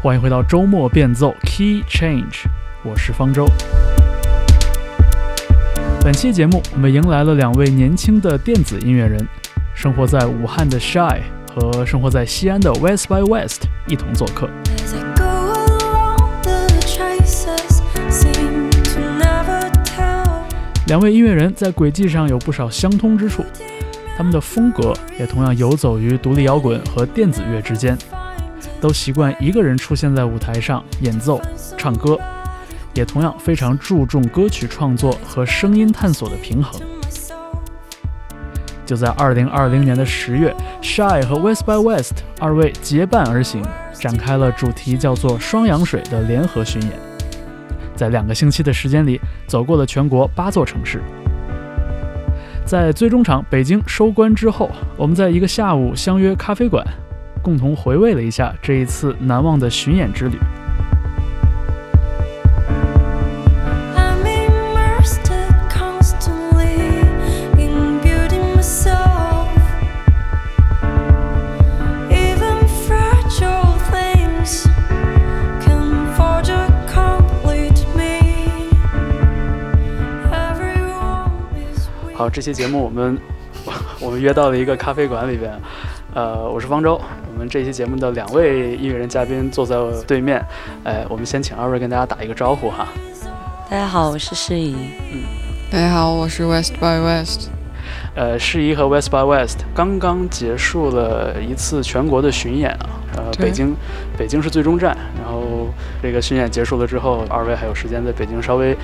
欢迎回到周末变奏 Key Change，我是方舟。本期节目我们迎来了两位年轻的电子音乐人，生活在武汉的 Shy 和生活在西安的 West by West 一同做客。两位音乐人在轨迹上有不少相通之处，他们的风格也同样游走于独立摇滚和电子乐之间，都习惯一个人出现在舞台上演奏、唱歌，也同样非常注重歌曲创作和声音探索的平衡。就在二零二零年的十月，Shy 和 West by West 二位结伴而行，展开了主题叫做“双氧水”的联合巡演。在两个星期的时间里，走过了全国八座城市。在最终场北京收官之后，我们在一个下午相约咖啡馆，共同回味了一下这一次难忘的巡演之旅。好，这期节目我们 我们约到了一个咖啡馆里边，呃，我是方舟。我们这期节目的两位音乐人嘉宾坐在我对面，哎，我们先请二位跟大家打一个招呼哈。大家好，我是诗怡。嗯，大家好，我是 West by West。呃，诗怡和 West by West 刚刚结束了一次全国的巡演啊，呃，北京，北京是最终站。然后这个巡演结束了之后，二位还有时间在北京稍微。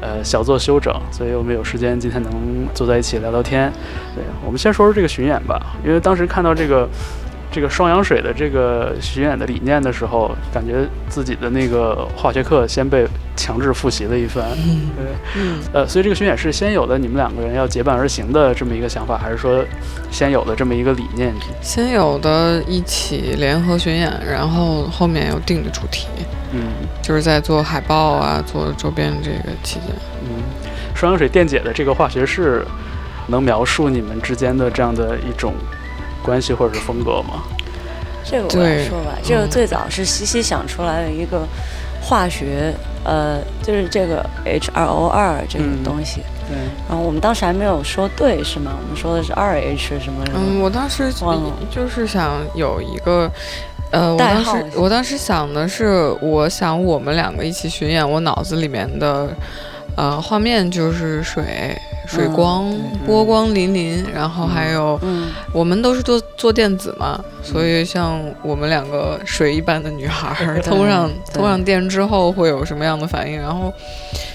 呃，小做休整，所以我们有时间今天能坐在一起聊聊天。对，我们先说说这个巡演吧，因为当时看到这个这个双氧水的这个巡演的理念的时候，感觉自己的那个化学课先被强制复习了一番。对，嗯呃，所以这个巡演是先有的你们两个人要结伴而行的这么一个想法，还是说先有的这么一个理念？先有的一起联合巡演，然后后面有定的主题。嗯，就是在做海报啊，做周边这个期间。嗯，双氧水电解的这个化学式，能描述你们之间的这样的一种关系或者是风格吗？这个我来说吧，这个最早是西西想出来的一个化学，呃，就是这个 H2O2 这个东西。对。然后我们当时还没有说对，是吗？我们说的是二 H 什么？嗯，我当时就是想有一个。呃，我当时我当时想的是，我想我们两个一起巡演，我脑子里面的，呃，画面就是水、水光、波光粼粼，然后还有，我们都是做做电子嘛，所以像我们两个水一般的女孩，通上通上电之后会有什么样的反应？然后。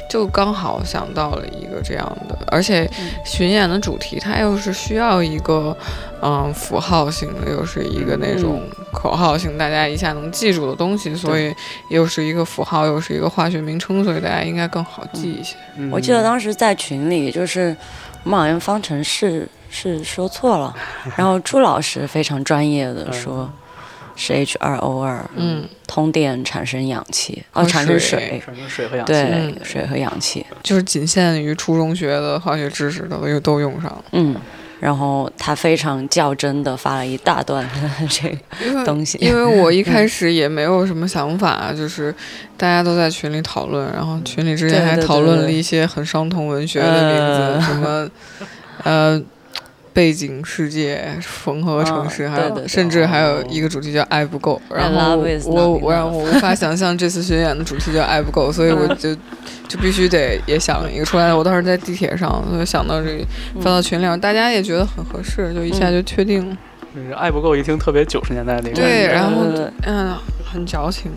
就刚好想到了一个这样的，而且巡演的主题它又是需要一个，嗯，符号性的，又是一个那种口号性，大家一下能记住的东西，所以又是一个符号，又是一个化学名称，所以大家应该更好记一些。我记得当时在群里，就是我们好像方程式是说错了，然后朱老师非常专业的 说。是 H2O2，嗯，通电产生氧气，哦，产生水，产生水和氧气，对，水和氧气，就是仅限于初中学的化学知识都又都用上了，嗯，然后他非常较真的发了一大段 这个东西，因为我一开始也没有什么想法，就是大家都在群里讨论，然后群里之前还讨论了一些很伤痛文学的名字，什么，呃。背景世界、缝合城市，还有甚至还有一个主题叫“爱不够”。然后我我让我无法想象这次巡演的主题叫“爱不够”，所以我就 就必须得也想一个出来。我当时在地铁上，就想到这个发到群里，大家也觉得很合适，就一下就确定了。“爱不够”一听特别九十年代那个。对，然后嗯，很矫情。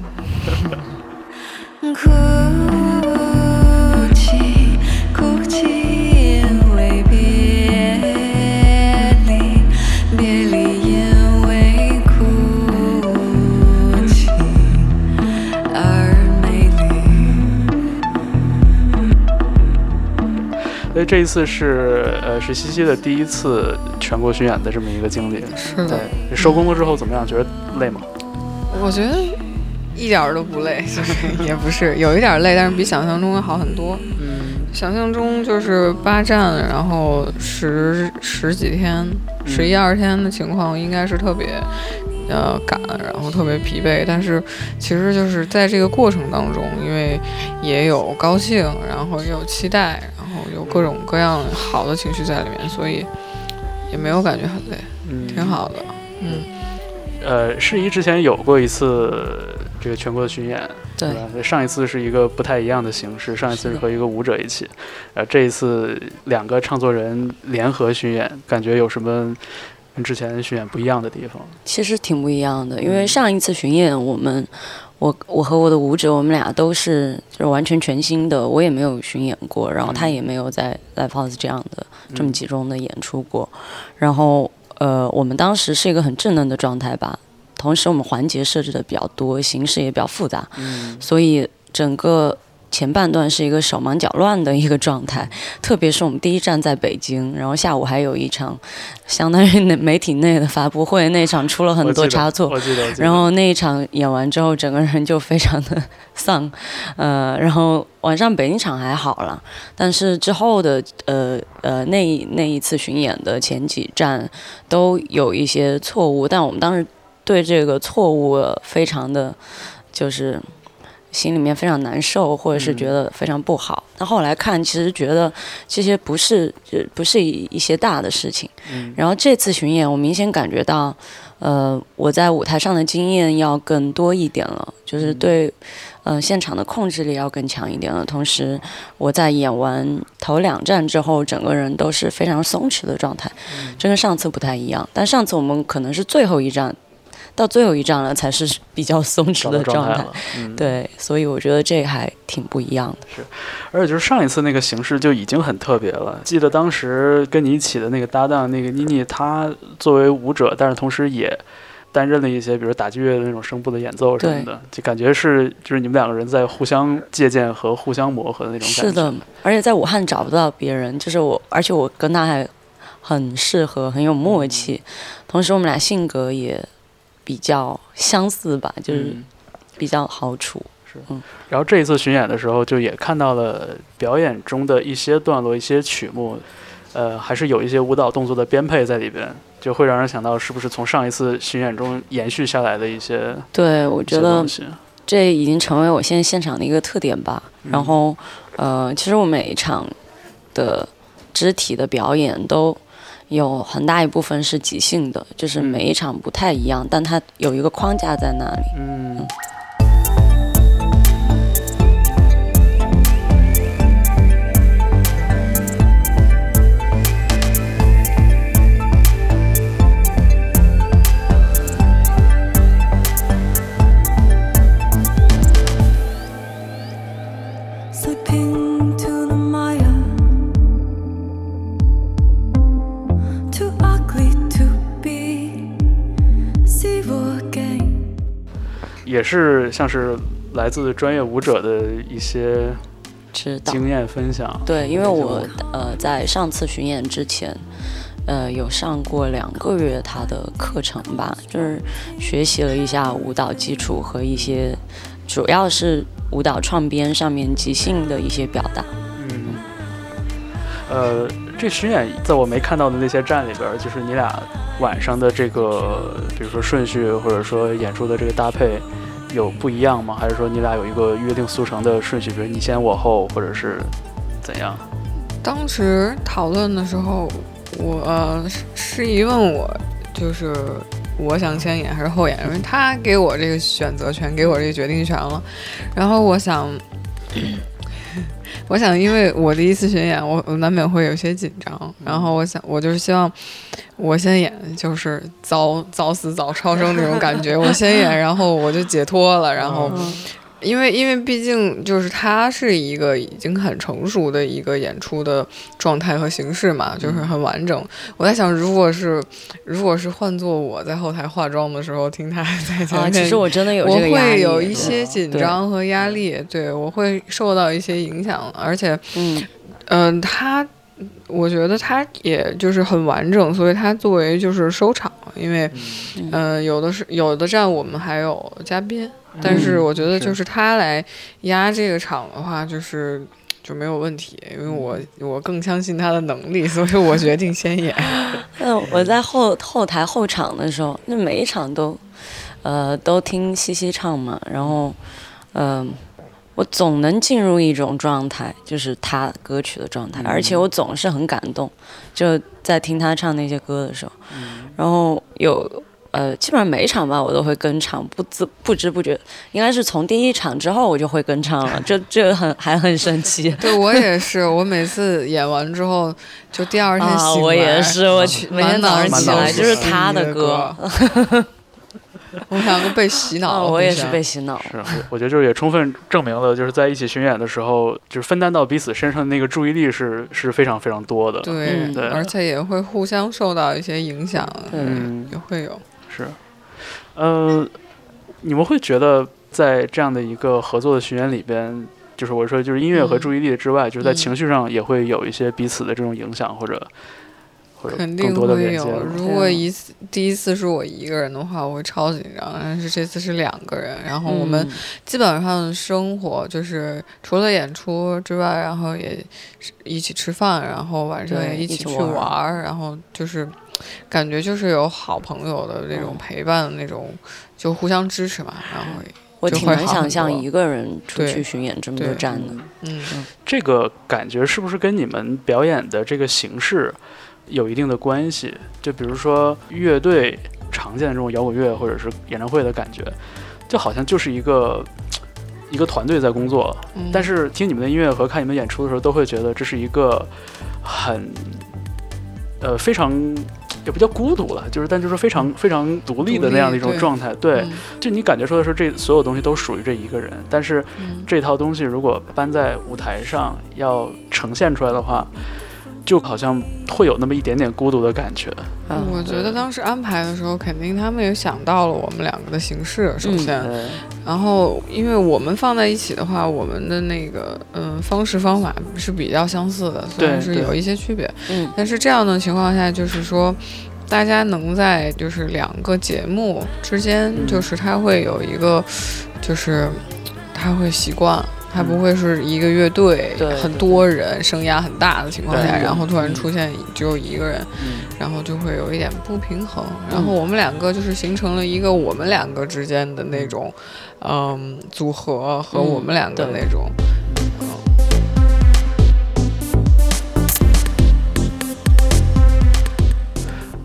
这一次是呃是西西的第一次全国巡演的这么一个经历，是的。收工了之后怎么样？觉得累吗？我觉得一点都不累，也不是有一点累，但是比想象中要好很多。嗯，想象中就是八站，然后十十几天、十一二天的情况，应该是特别呃赶，然后特别疲惫。但是其实就是在这个过程当中，因为也有高兴，然后也有期待，有各种各样好的情绪在里面，所以也没有感觉很累，嗯，挺好的。嗯，呃，世仪之前有过一次这个全国的巡演。对，上一次是一个不太一样的形式，上一次是和一个舞者一起，呃，这一次两个唱作人联合巡演，感觉有什么跟之前巡演不一样的地方？其实挺不一样的，因为上一次巡演，我们我我和我的舞者，我们俩都是就是完全全新的，我也没有巡演过，然后他也没有在 live house 这样的这么集中的演出过，然后呃，我们当时是一个很稚嫩的状态吧。同时，我们环节设置的比较多，形式也比较复杂，所以整个前半段是一个手忙脚乱的一个状态。特别是我们第一站在北京，然后下午还有一场相当于媒体内的发布会，那场出了很多差错。然后那一场演完之后，整个人就非常的丧。呃，然后晚上北京场还好了，但是之后的呃呃那那一次巡演的前几站都有一些错误，但我们当时。对这个错误非常的，就是心里面非常难受，或者是觉得非常不好。但后来看，其实觉得这些不是，不是一一些大的事情。然后这次巡演，我明显感觉到，呃，我在舞台上的经验要更多一点了，就是对，呃，现场的控制力要更强一点了。同时，我在演完头两站之后，整个人都是非常松弛的状态，这跟上次不太一样。但上次我们可能是最后一站。到最后一站了，才是比较松弛的状态。对，所以我觉得这还挺不一样的。是，而且就是上一次那个形式就已经很特别了。记得当时跟你一起的那个搭档，那个妮妮，她作为舞者，但是同时也担任了一些，比如打击乐的那种声部的演奏什么的，就感觉是就是你们两个人在互相借鉴和互相磨合的那种感觉。是的，而且在武汉找不到别人，就是我，而且我跟他还很适合，很有默契。同时，我们俩性格也。比较相似吧，就是比较好处。是，嗯。然后这一次巡演的时候，就也看到了表演中的一些段落、一些曲目，呃，还是有一些舞蹈动作的编配在里边，就会让人想到是不是从上一次巡演中延续下来的一些。对，我觉得这已经成为我现在现场的一个特点吧。然后，呃，其实我每一场的肢体的表演都。有很大一部分是即兴的，就是每一场不太一样，但它有一个框架在那里。嗯。也是像是来自专业舞者的一些经验分享。对，因为我呃在上次巡演之前，呃有上过两个月他的课程吧，就是学习了一下舞蹈基础和一些主要是舞蹈创编上面即兴的一些表达。嗯，呃，这巡演在我没看到的那些站里边，就是你俩晚上的这个，比如说顺序或者说演出的这个搭配。有不一样吗？还是说你俩有一个约定俗成的顺序，比如你先我后，或者是怎样？当时讨论的时候，我师姨问我，就是我想先演还是后演，因为他给我这个选择权，给我这个决定权了。然后我想。我想，因为我第一次巡演，我我难免会有些紧张。然后我想，我就是希望我先演，就是早早死早超生那种感觉。我先演，然后我就解脱了。然后。因为，因为毕竟就是它是一个已经很成熟的一个演出的状态和形式嘛，就是很完整。我在想，如果是，如果是换做我在后台化妆的时候听他在前面，其实我真的有我会有一些紧张和压力，对我会受到一些影响。而且，嗯，嗯，他，我觉得他也就是很完整，所以他作为就是收场，因为，嗯，有的是有的站我们还有嘉宾。但是我觉得，就是他来压这个场的话，就是就没有问题，因为我我更相信他的能力，所以我决定先演。那我在后后台后场的时候，那每一场都，呃，都听西西唱嘛，然后，嗯，我总能进入一种状态，就是他歌曲的状态，而且我总是很感动，就在听他唱那些歌的时候，然后有。呃，基本上每一场吧，我都会跟唱，不自不知不觉，应该是从第一场之后我就会跟唱了，这这很还很神奇。对我也是，我每次演完之后，就第二天醒来，我也是，我每天早上起来就是他的歌。我们两个被洗脑了，我也是被洗脑。是，我觉得就是也充分证明了，就是在一起巡演的时候，就是分担到彼此身上的那个注意力是是非常非常多的。对，对，而且也会互相受到一些影响，嗯，也会有。是，呃，你们会觉得在这样的一个合作的巡演里边，就是我说就是音乐和注意力之外，就是在情绪上也会有一些彼此的这种影响，或者或者更多的连接。如果一次第一次是我一个人的话，我会超紧张，但是这次是两个人，然后我们基本上生活就是除了演出之外，然后也一起吃饭，然后晚上也一起去玩，然后就是。感觉就是有好朋友的那种陪伴的那种，就互相支持嘛。然后我挺难想象一个人出去巡演这么多站的。嗯，这个感觉是不是跟你们表演的这个形式有一定的关系？就比如说乐队常见的这种摇滚乐或者是演唱会的感觉，就好像就是一个一个团队在工作。但是听你们的音乐和看你们演出的时候，都会觉得这是一个很呃非常。也不叫孤独了，就是，但就是非常非常独立的那样的一种状态。对，就你感觉说的是这所有东西都属于这一个人，但是这套东西如果搬在舞台上要呈现出来的话。就好像会有那么一点点孤独的感觉。嗯我觉得当时安排的时候，肯定他们也想到了我们两个的形式。首先，然后因为我们放在一起的话，我们的那个嗯方式方法是比较相似的，虽然是有一些区别。嗯，但是这样的情况下，就是说大家能在就是两个节目之间，就是他会有一个，就是他会习惯。他不会是一个乐队，很多人，声压很大的情况下，然后突然出现只有一个人，然后就会有一点不平衡。然后我们两个就是形成了一个我们两个之间的那种，嗯，组合和我们两个那种。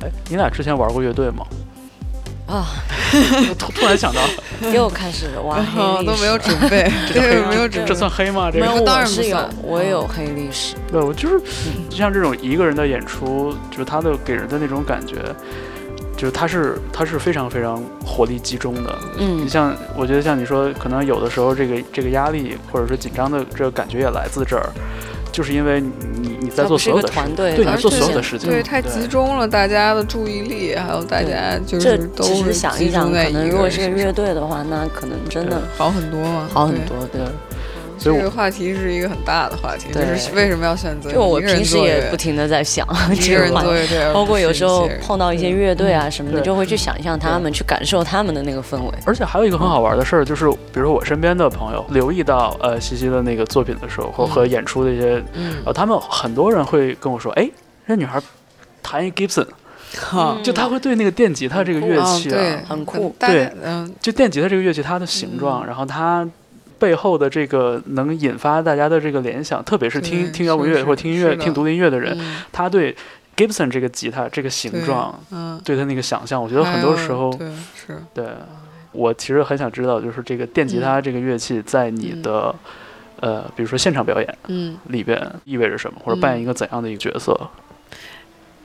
哎，你俩之前玩过乐队吗？啊！突突然想到，又开始挖黑都 没有准备，这没有准，这算黑吗？这个当然是有，我也有黑历史。对，我就是就像这种一个人的演出，就是他的给人的那种感觉，就是他是他是非常非常火力集中的。嗯，你像我觉得像你说，可能有的时候这个这个压力或者是紧张的这个感觉也来自这儿。就是因为你你在做所有的团队，对，你做所有的事情，对，太集中了，大家的注意力，还有大家就是都是想一想，可能如果是个乐队的话，那可能真的好很多嘛，好很多，对。这个话题是一个很大的话题，就是为什么要选择？就我平时也不停的在想，这个人做乐队，包括有时候碰到一些乐队啊什么的，就会去想象他们，去感受他们的那个氛围。而且还有一个很好玩的事儿，就是比如说我身边的朋友留意到呃西西的那个作品的时候，或和演出的一些，呃，他们很多人会跟我说，哎，那女孩弹一 Gibson，就他会对那个电吉他这个乐器啊，很酷，对，嗯，就电吉他这个乐器它的形状，然后它。背后的这个能引发大家的这个联想，特别是听听摇滚乐或者听音乐、听独立音乐的人，他对 Gibson 这个吉他这个形状，嗯，对他那个想象，我觉得很多时候，对是，对我其实很想知道，就是这个电吉他这个乐器在你的呃，比如说现场表演，嗯，里边意味着什么，或者扮演一个怎样的一个角色。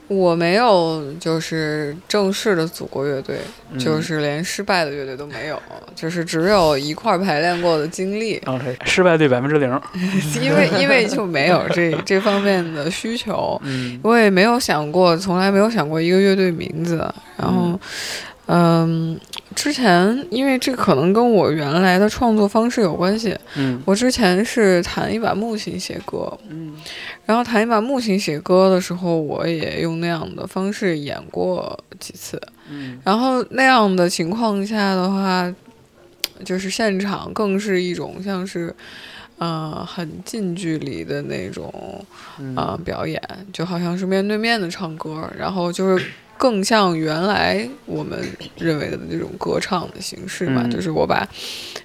我没有，就是正式的组过乐队，就是连失败的乐队都没有，就是只有一块排练过的经历。OK，失败率百分之零。因为因为就没有这这方面的需求，我也没有想过，从来没有想过一个乐队名字，然后。嗯，之前因为这可能跟我原来的创作方式有关系。嗯，我之前是弹一把木琴写歌。嗯，然后弹一把木琴写歌的时候，我也用那样的方式演过几次。嗯，然后那样的情况下的话，就是现场更是一种像是，呃，很近距离的那种啊表演，就好像是面对面的唱歌，然后就是更像原来我们认为的那种歌唱的形式嘛。就是我把，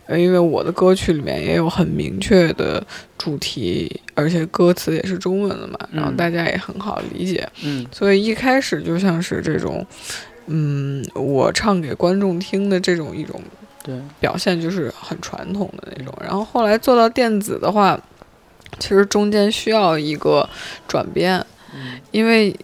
呃，因为我的歌曲里面也有很明确的主题，而且歌词也是中文的嘛，然后大家也很好理解。嗯，所以一开始就像是这种，嗯，我唱给观众听的这种一种。对，表现就是很传统的那种。然后后来做到电子的话，其实中间需要一个转变，因为，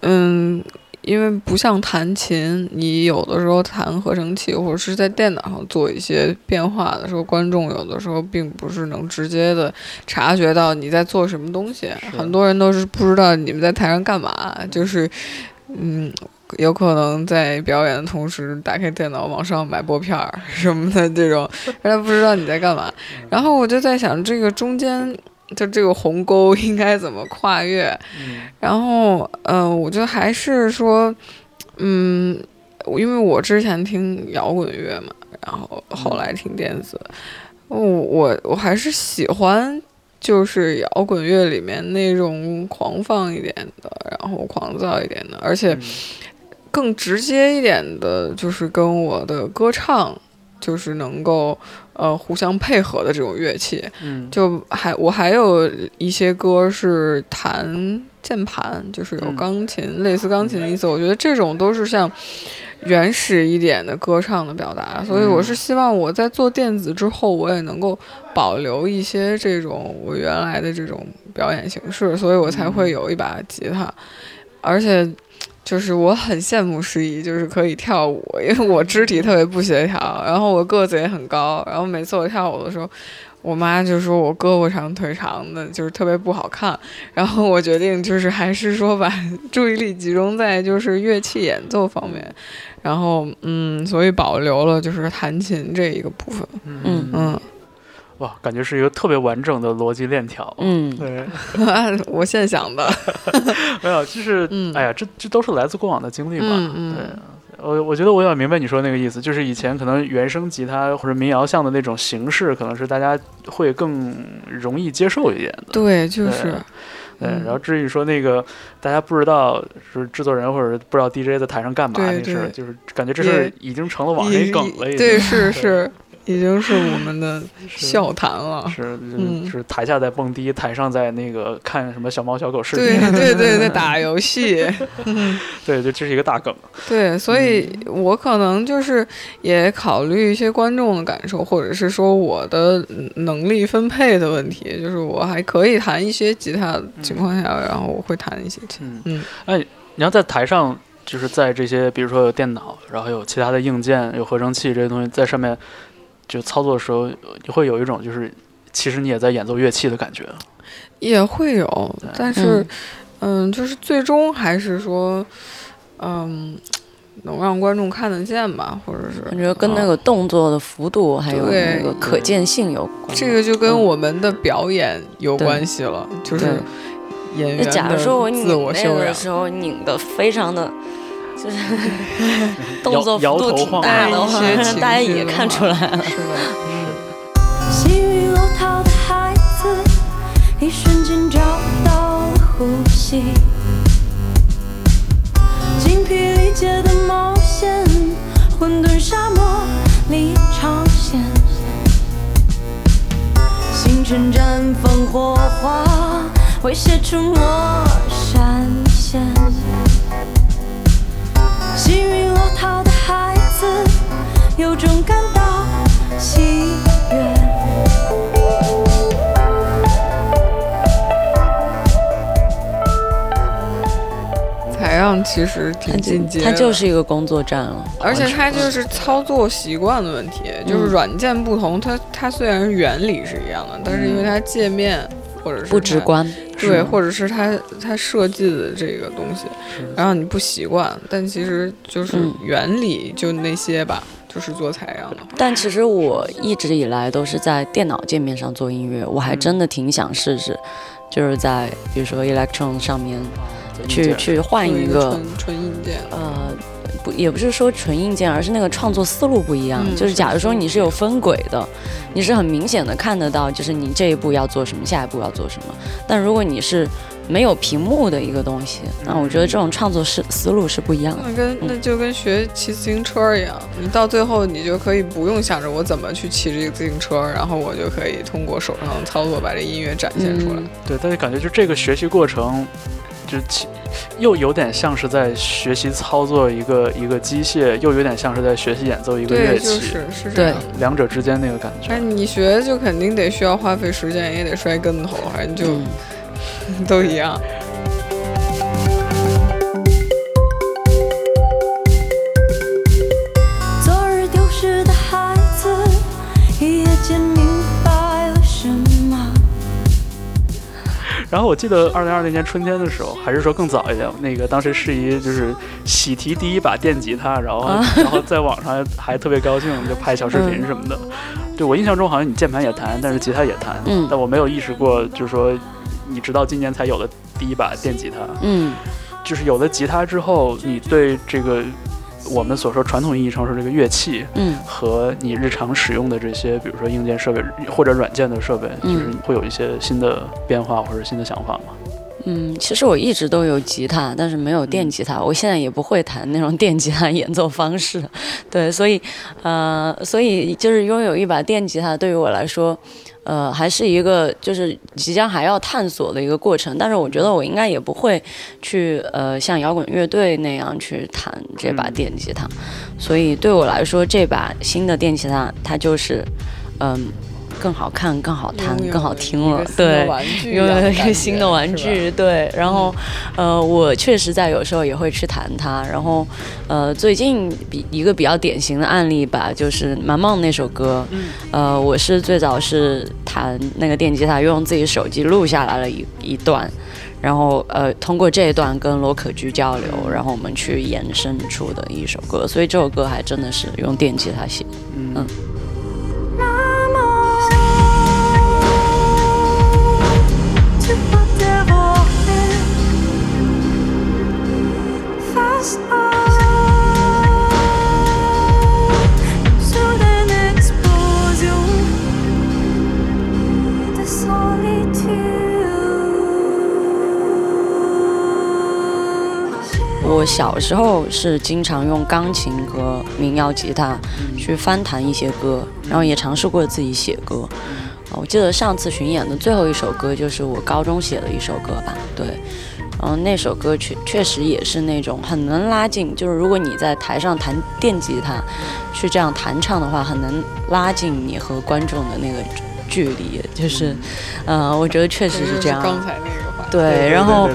嗯，因为不像弹琴，你有的时候弹合成器或者是在电脑上做一些变化的时候，观众有的时候并不是能直接的察觉到你在做什么东西。很多人都是不知道你们在台上干嘛，就是，嗯。有可能在表演的同时打开电脑，网上买拨片儿什么的这种，让 他不知道你在干嘛。然后我就在想，这个中间就这个鸿沟 应该怎么跨越？然后，嗯，我觉得还是说，嗯，因为我之前听摇滚乐嘛，然后后来听电子，我我我还是喜欢。就是摇滚乐里面那种狂放一点的，然后狂躁一点的，而且更直接一点的，就是跟我的歌唱就是能够呃互相配合的这种乐器。嗯，就还我还有一些歌是弹键盘，就是有钢琴，类似钢琴的意思。我觉得这种都是像。原始一点的歌唱的表达，所以我是希望我在做电子之后，我也能够保留一些这种我原来的这种表演形式，所以我才会有一把吉他，而且就是我很羡慕诗怡，就是可以跳舞，因为我肢体特别不协调，然后我个子也很高，然后每次我跳舞的时候。我妈就说我胳膊长腿长的，就是特别不好看。然后我决定就是还是说把注意力集中在就是乐器演奏方面。然后嗯，所以保留了就是弹琴这一个部分。嗯嗯，哇，感觉是一个特别完整的逻辑链条。嗯，对，我现想的 没有，就是哎呀，这这都是来自过往的经历嘛。嗯嗯，对。我我觉得我有点明白你说那个意思，就是以前可能原声吉他或者民谣像的那种形式，可能是大家会更容易接受一点的。对，就是。对，然后至于说那个大家不知道是制作人或者不知道 DJ 在台上干嘛那事，就是感觉这是已经成了网内梗了。对，是是。已经是我们的 笑谈了，是是台下在蹦迪，台上在那个看什么小猫小狗视频，对对对，在 打游戏，对就，这是一个大梗。对，所以我可能就是也考虑一些观众的感受，或者是说我的能力分配的问题，就是我还可以弹一些吉他的情况下，然后我会弹一些琴。嗯，哎，你要在台上，就是在这些，比如说有电脑，然后有其他的硬件，有合成器这些东西在上面。就操作的时候，你会有一种就是，其实你也在演奏乐器的感觉，也会有，但是，嗯，就是最终还是说，嗯，能让观众看得见吧，或者是我觉得跟那个动作的幅度还有那个可见性有关。这个就跟我们的表演有关系了，就是演员的自我修养的。时候拧的非常的。就是动作幅度挺大的话，大家也看出来了。是的，幸运落逃的孩子，一瞬间找到了呼吸。精疲力竭的冒险，混沌沙漠里尝鲜。星辰绽放火花，会写出我闪现。幸运落逃的孩子，有种感到喜悦。采样其实挺进阶，它就是一个工作站了，而且它就是操作习惯的问题，就是软件不同，它它虽然原理是一样的，但是因为它界面。或者是不直观，对，或者是他他设计的这个东西，然后你不习惯，但其实就是原理就那些吧，就是做采样的。但其实我一直以来都是在电脑界面上做音乐，我还真的挺想试试，就是在比如说 Electron 上面去去换一个纯硬件，呃，不也不是说纯硬件，而是那个创作思路不一样。就是假如说你是有分轨的，你是很明显的看得到，就是你这一步要做什么，下一步要做什么。但如果你是没有屏幕的一个东西，那我觉得这种创作是思路是不一样的。那跟那就跟学骑自行车一样，你到最后你就可以不用想着我怎么去骑这个自行车，然后我就可以通过手上的操作把这音乐展现出来。对，但是感觉就这个学习过程，就又有点像是在学习操作一个一个机械，又有点像是在学习演奏一个乐器。是是这样，两者之间那个感觉。哎，你学就肯定得需要花费时间，也得摔跟头，反正就。都一样。然后我记得二零二零年春天的时候，还是说更早一点，那个当时是一就是喜提第一把电吉他，然后 然后在网上还特别高兴，就拍小视频什么的。对我印象中好像你键盘也弹，但是吉他也弹，但我没有意识过，就是说。你直到今年才有了第一把电吉他，嗯，就是有了吉他之后，你对这个我们所说传统意义上说这个乐器，嗯，和你日常使用的这些，比如说硬件设备或者软件的设备，就是会有一些新的变化或者新的想法吗？嗯，其实我一直都有吉他，但是没有电吉他。我现在也不会弹那种电吉他演奏方式，对，所以，呃，所以就是拥有一把电吉他对于我来说。呃，还是一个就是即将还要探索的一个过程，但是我觉得我应该也不会去呃像摇滚乐队那样去弹这把电吉他，所以对我来说，这把新的电吉他它就是嗯。更好看、更好弹、更好听了，对，拥有一个新的玩具，对。然后，呃，我确实在有时候也会去弹它。然后，呃，最近比一个比较典型的案例吧，就是《蛮梦》那首歌，呃，我是最早是弹那个电吉他，用自己手机录下来了一一段，然后呃，通过这一段跟罗可居交流，然后我们去延伸出的一首歌。所以这首歌还真的是用电吉他写，嗯。我小时候是经常用钢琴和民谣吉他去翻弹一些歌，然后也尝试过自己写歌。我记得上次巡演的最后一首歌就是我高中写的一首歌吧，对。然后那首歌确确实也是那种很能拉近，就是如果你在台上弹电吉他去这样弹唱的话，很能拉近你和观众的那个距离。就是，呃，我觉得确实是这样。刚才那个话。对，然后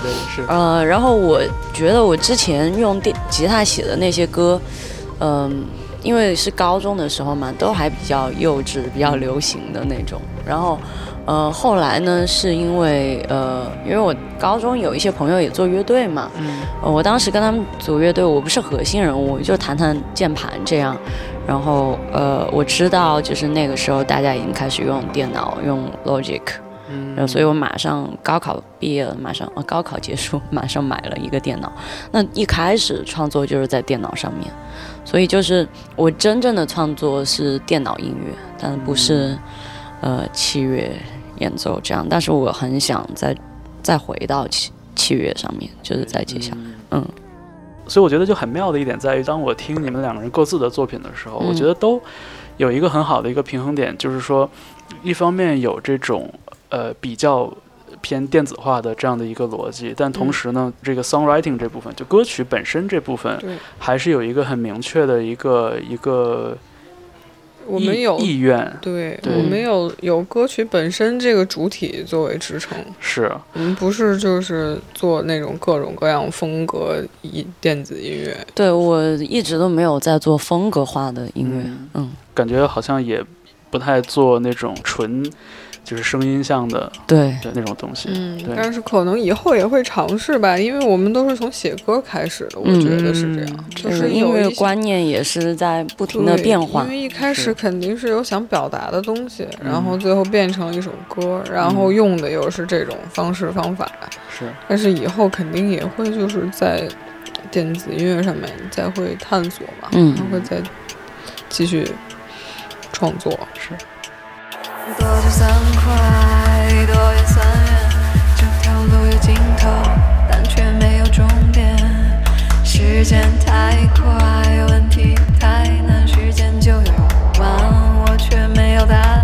呃，然后我觉得我之前用电吉他写的那些歌，嗯，因为是高中的时候嘛，都还比较幼稚、比较流行的那种，然后。呃，后来呢，是因为呃，因为我高中有一些朋友也做乐队嘛，嗯，我当时跟他们组乐队，我不是核心人物，就弹弹键盘这样，然后呃，我知道就是那个时候大家已经开始用电脑，用 Logic，嗯，然后所以我马上高考毕业了，马上呃高考结束，马上买了一个电脑，那一开始创作就是在电脑上面，所以就是我真正的创作是电脑音乐，但不是呃器乐。演奏这样，但是我很想再再回到器器乐上面，就是在接下来，嗯。所以我觉得就很妙的一点在于，当我听你们两个人各自的作品的时候，我觉得都有一个很好的一个平衡点，就是说，一方面有这种呃比较偏电子化的这样的一个逻辑，但同时呢，这个 songwriting 这部分，就歌曲本身这部分，还是有一个很明确的一个一个。我们有意愿，对我们有有歌曲本身这个主体作为支撑，是我们不是就是做那种各种各样风格音电子音乐。对我一直都没有在做风格化的音乐，嗯，感觉好像也不太做那种纯。就是声音像的，对那种东西，嗯，但是可能以后也会尝试吧，因为我们都是从写歌开始的，我觉得是这样，就是因为观念也是在不停的变化。因为一开始肯定是有想表达的东西，然后最后变成一首歌，然后用的又是这种方式方法，是。但是以后肯定也会就是在。电子音乐上面再会探索嘛，嗯，会再继续创作。是。多就算快，多也算远，这条路有尽头，但却没有终点。时间太快，问题太难，时间就要用完，我却没有答案。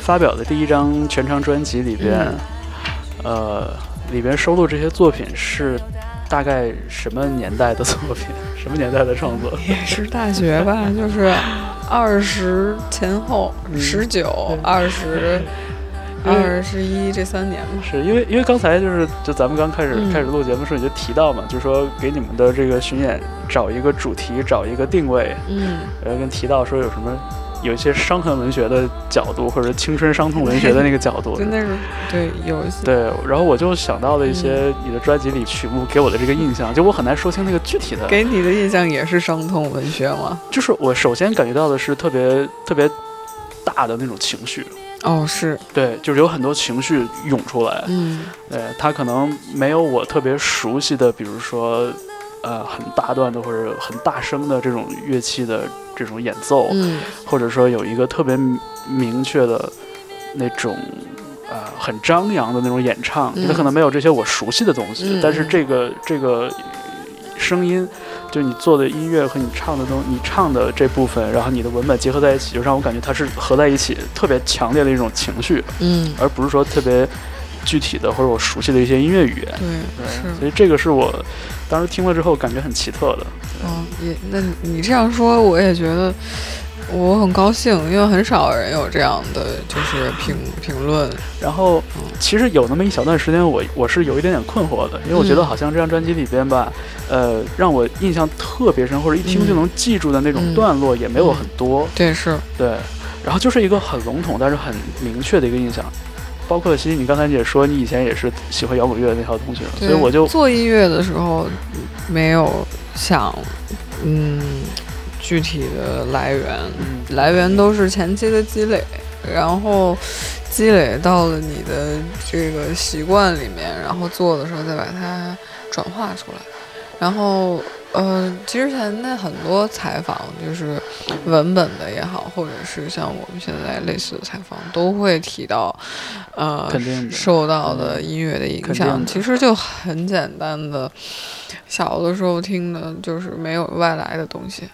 发表的第一张全长专辑里边，呃，里边收录这些作品是大概什么年代的作品？什么年代的创作？也是大学吧，就是 二十前后，十九、二十、二十一这三年嘛。是因为因为刚才就是就咱们刚开始开始录节目时候你就提到嘛，就是说给你们的这个巡演找一个主题，找一个定位，嗯，然后跟提到说有什么。有一些伤痕文学的角度，或者青春伤痛文学的那个角度，真的是对有一些对。然后我就想到了一些你的专辑里曲目给我的这个印象，就我很难说清那个具体的。给你的印象也是伤痛文学吗？就是我首先感觉到的是特别特别大的那种情绪。哦，是对，就是有很多情绪涌出来。嗯，对，他可能没有我特别熟悉的，比如说呃很大段的或者很大声的这种乐器的。这种演奏，嗯，或者说有一个特别明确的那种，呃，很张扬的那种演唱，它可能没有这些我熟悉的东西，但是这个这个声音，就你做的音乐和你唱的东，你唱的这部分，然后你的文本结合在一起，就让我感觉它是合在一起，特别强烈的一种情绪，嗯，而不是说特别具体的或者我熟悉的一些音乐语言，对，是，所以这个是我当时听了之后感觉很奇特的。嗯，也那你这样说，我也觉得我很高兴，因为很少人有这样的就是评评论。然后，其实有那么一小段时间，我我是有一点点困惑的，因为我觉得好像这张专辑里边吧，呃，让我印象特别深或者一听就能记住的那种段落也没有很多。对，是，对。然后就是一个很笼统但是很明确的一个印象。包括其实你刚才也说，你以前也是喜欢摇滚乐的那条东西，所以我就做音乐的时候没有想，嗯，具体的来源，来源都是前期的积累，然后积累到了你的这个习惯里面，然后做的时候再把它转化出来，然后。呃，其实前的很多采访，就是文本的也好，或者是像我们现在类似的采访，都会提到，呃，受到的音乐的影响，其实就很简单的，小的时候听的就是没有外来的东西，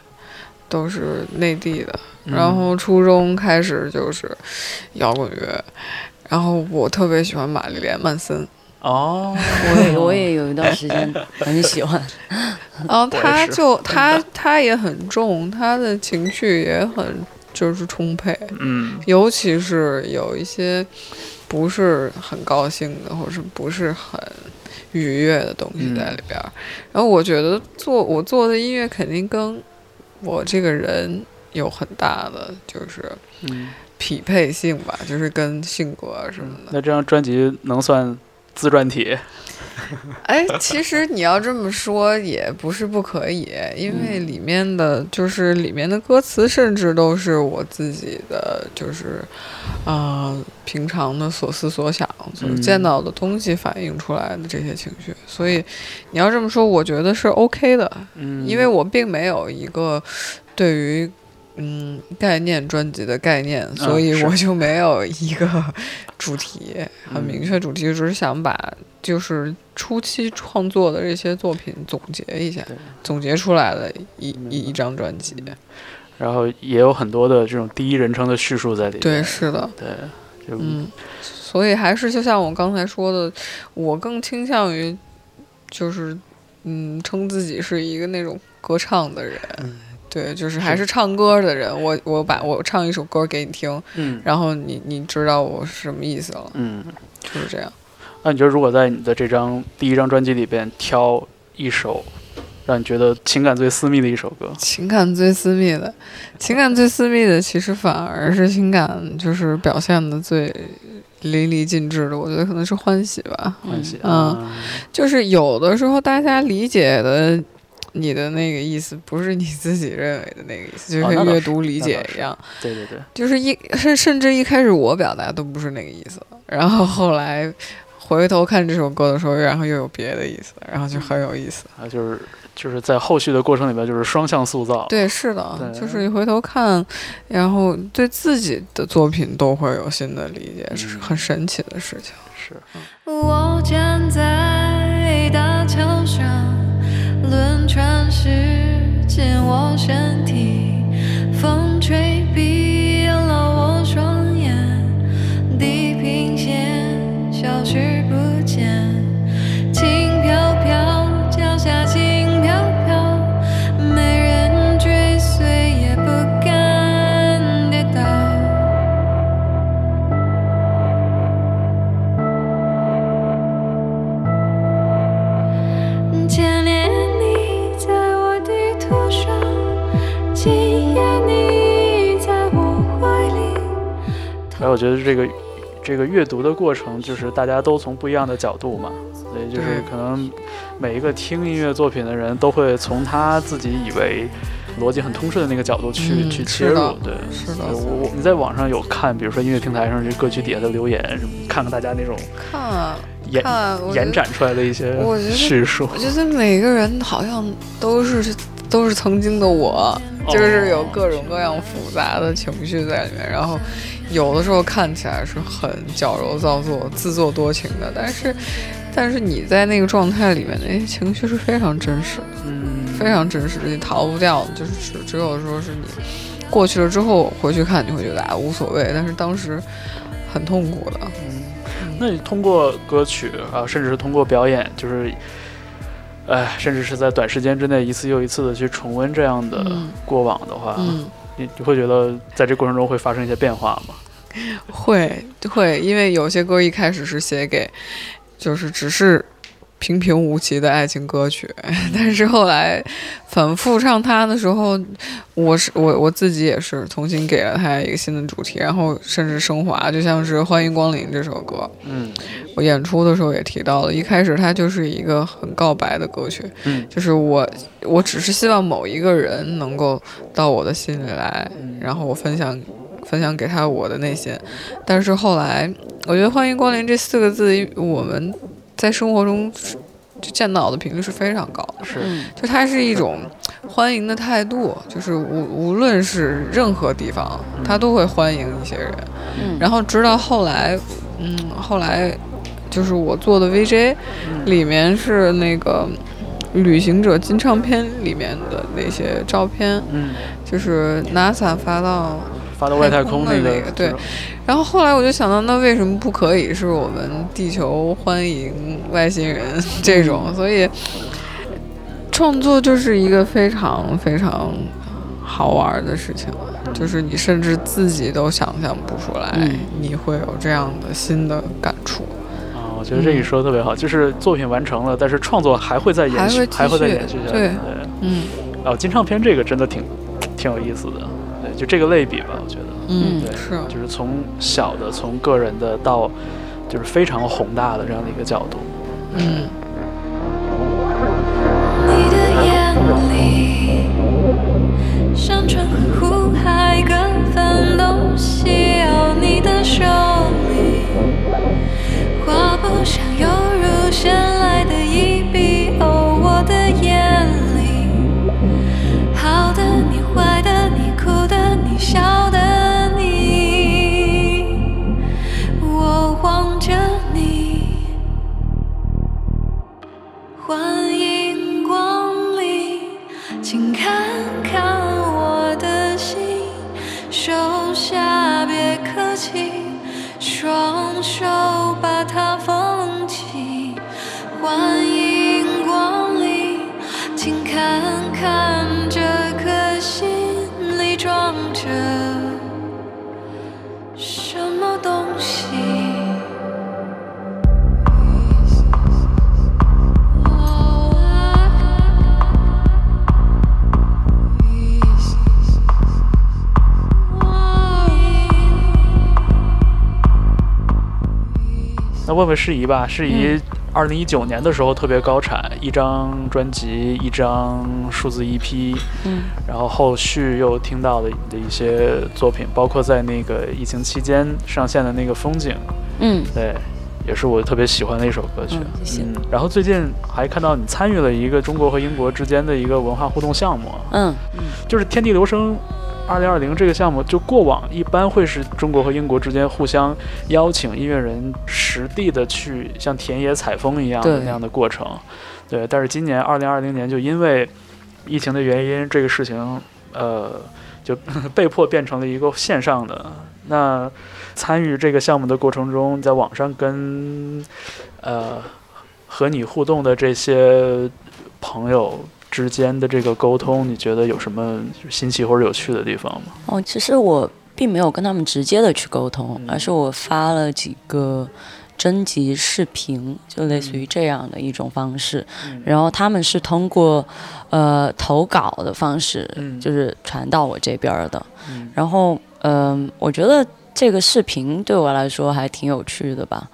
都是内地的，然后初中开始就是摇滚乐，然后我特别喜欢玛丽莲曼森。哦，我也我也有一段时间 很喜欢，然后他就他他也很重，他的情绪也很就是充沛，嗯，尤其是有一些不是很高兴的，或者是不是很愉悦的东西在里边儿。然后我觉得做我做的音乐肯定跟我这个人有很大的就是匹配性吧，就是跟性格什么的。那这张专辑能算？自传体，哎，其实你要这么说也不是不可以，因为里面的就是里面的歌词，甚至都是我自己的，就是啊，平常的所思所想，所见到的东西反映出来的这些情绪。所以你要这么说，我觉得是 OK 的，嗯，因为我并没有一个对于。嗯，概念专辑的概念，所以我就没有一个主题很明确主题，只是想把就是初期创作的这些作品总结一下，总结出来了一一一张专辑，然后也有很多的这种第一人称的叙述在里面。对，是的，对，嗯，所以还是就像我刚才说的，我更倾向于就是嗯，称自己是一个那种歌唱的人。对，就是还是唱歌的人，我我把我唱一首歌给你听，嗯，然后你你知道我是什么意思了，嗯，就是这样。那你觉得，如果在你的这张第一张专辑里边挑一首，让你觉得情感最私密的一首歌？情感最私密的，情感最私密的，其实反而是情感就是表现的最淋漓尽致的。我觉得可能是欢喜吧，欢喜，嗯，就是有的时候大家理解的你的那个意思，不是你自己认为的那个意思，就跟阅读理解一样。对对对，就是一甚甚至一开始我表达都不是那个意思，然后后来。回头看这首歌的时候，然后又有别的意思，然后就很有意思啊！就是就是在后续的过程里边，就是双向塑造。对，是的，就是你回头看，然后对自己的作品都会有新的理解，这是很神奇的事情。是。我站在大桥上，轮船驶进我身体，这个。这个阅读的过程，就是大家都从不一样的角度嘛，所以就是可能每一个听音乐作品的人都会从他自己以为逻辑很通顺的那个角度去去切入。对，是的。我我你在网上有看，比如说音乐平台上这歌曲底下的留言什么，看看大家那种看延延展出来的一些叙述。我觉得每个人好像都是都是曾经的我，就是有各种各样复杂的情绪在里面，然后。有的时候看起来是很矫揉造作、自作多情的，但是，但是你在那个状态里面，那些情绪是非常真实，嗯，非常真实，你逃不掉，就是只只有说是你过去了之后回去看，你会觉得啊无所谓，但是当时很痛苦的。嗯，那你通过歌曲啊，甚至是通过表演，就是，哎，甚至是在短时间之内一次又一次的去重温这样的过往的话，嗯。你你会觉得在这过程中会发生一些变化吗？会会，因为有些歌一开始是写给，就是只是。平平无奇的爱情歌曲，但是后来反复唱它的时候，我是我我自己也是重新给了它一个新的主题，然后甚至升华，就像是《欢迎光临》这首歌，嗯，我演出的时候也提到了，一开始它就是一个很告白的歌曲，嗯，就是我我只是希望某一个人能够到我的心里来，然后我分享分享给他我的内心，但是后来我觉得“欢迎光临”这四个字，我们。在生活中，就见到的频率是非常高的，是，就它是一种欢迎的态度，就是无无论是任何地方，他都会欢迎一些人。嗯，然后直到后来，嗯，后来就是我做的 VJ，里面是那个旅行者金唱片里面的那些照片，嗯，就是 NASA 发到。发到外太空 那个对，然后后来我就想到，那为什么不可以是我们地球欢迎外星人这种？所以创作就是一个非常非常好玩的事情，就是你甚至自己都想象不出来，你会有这样的新的感触。啊，我觉得这一说特别好，就是作品完成了，但是创作还会再延续，还会再延续下去。对，嗯，哦，金唱片这个真的挺挺有意思的。就这个类比吧，我觉得，嗯，对，是，就是从小的，从个人的到，就是非常宏大的这样的一个角度，嗯。你的眼里，山川湖海各分东西，哦，你的手里，画布上犹如绚来看这颗心里装着什么东西？那问问适宜吧，适宜。二零一九年的时候特别高产，一张专辑，一张数字 EP，嗯，然后后续又听到了的一些作品，包括在那个疫情期间上线的那个风景，嗯，对，也是我特别喜欢的一首歌曲，谢谢。然后最近还看到你参与了一个中国和英国之间的一个文化互动项目，嗯，就是天地流声。二零二零这个项目，就过往一般会是中国和英国之间互相邀请音乐人实地的去像田野采风一样的那样的过程，对。但是今年二零二零年就因为疫情的原因，这个事情呃就 被迫变成了一个线上的。那参与这个项目的过程中，在网上跟呃和你互动的这些朋友。之间的这个沟通，你觉得有什么新奇或者有趣的地方吗？哦，其实我并没有跟他们直接的去沟通，而是我发了几个征集视频，就类似于这样的一种方式。然后他们是通过呃投稿的方式，就是传到我这边的。然后嗯，我觉得这个视频对我来说还挺有趣的吧，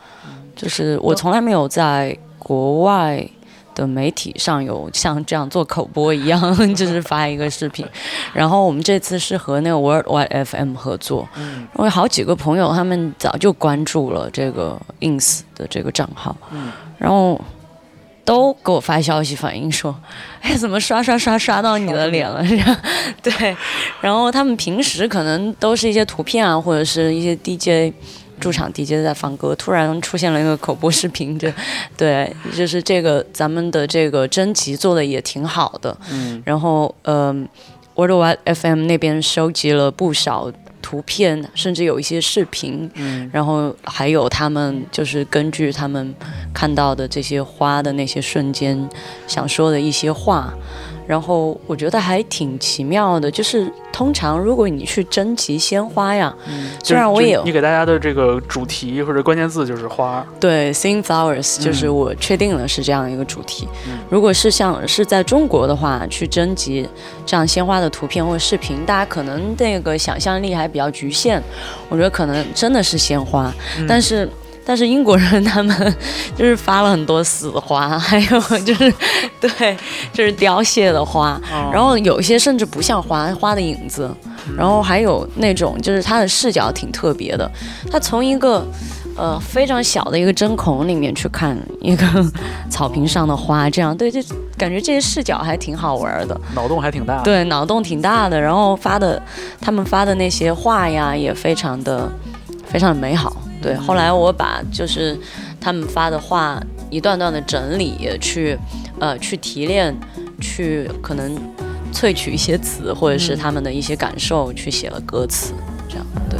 就是我从来没有在国外。的媒体上有像这样做口播一样，就是发一个视频。然后我们这次是和那个 World Wide FM 合作，嗯，我有好几个朋友，他们早就关注了这个 Ins 的这个账号，嗯，然后都给我发消息反映说，哎，怎么刷刷刷刷到你的脸了？对，然后他们平时可能都是一些图片啊，或者是一些 DJ。驻场 DJ 在放歌，突然出现了一个口播视频，这，对，就是这个咱们的这个征集做的也挺好的，嗯，然后嗯，Worldwide FM 那边收集了不少图片，甚至有一些视频，嗯，然后还有他们就是根据他们看到的这些花的那些瞬间，想说的一些话。然后我觉得还挺奇妙的，就是通常如果你去征集鲜花呀，虽然我也你给大家的这个主题或者关键字就是花，对，sing flowers，就是我确定了是这样一个主题。如果是像是在中国的话，去征集这样鲜花的图片或者视频，大家可能那个想象力还比较局限。我觉得可能真的是鲜花，但是。但是英国人他们 就是发了很多死花，还有 就是对，就是凋谢的花，然后有一些甚至不像花，花的影子，然后还有那种就是它的视角挺特别的，它从一个呃非常小的一个针孔里面去看一个 草坪上的花，这样对，就感觉这些视角还挺好玩的，脑洞还挺大，对，脑洞挺大的，然后发的他们发的那些画呀也非常的非常的美好。对，后来我把就是他们发的话一段段的整理，去呃去提炼，去可能萃取一些词，或者是他们的一些感受，去写了歌词，这样对。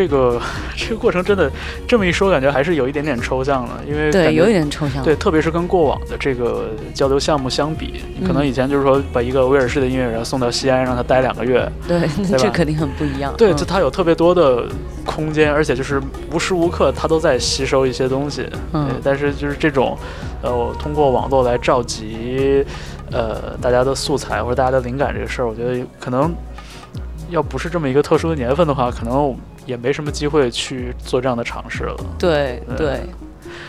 这个 这个过程真的这么一说，感觉还是有一点点抽象了，因为对有一点抽象，对，特别是跟过往的这个交流项目相比，可能以前就是说把一个威尔士的音乐人送到西安，让他待两个月，对，这肯定很不一样。对，就他有特别多的空间，而且就是无时无刻他都在吸收一些东西。嗯，但是就是这种，呃，通过网络来召集，呃，大家的素材或者大家的灵感这个事儿，我觉得可能要不是这么一个特殊的年份的话，可能。也没什么机会去做这样的尝试了。对对，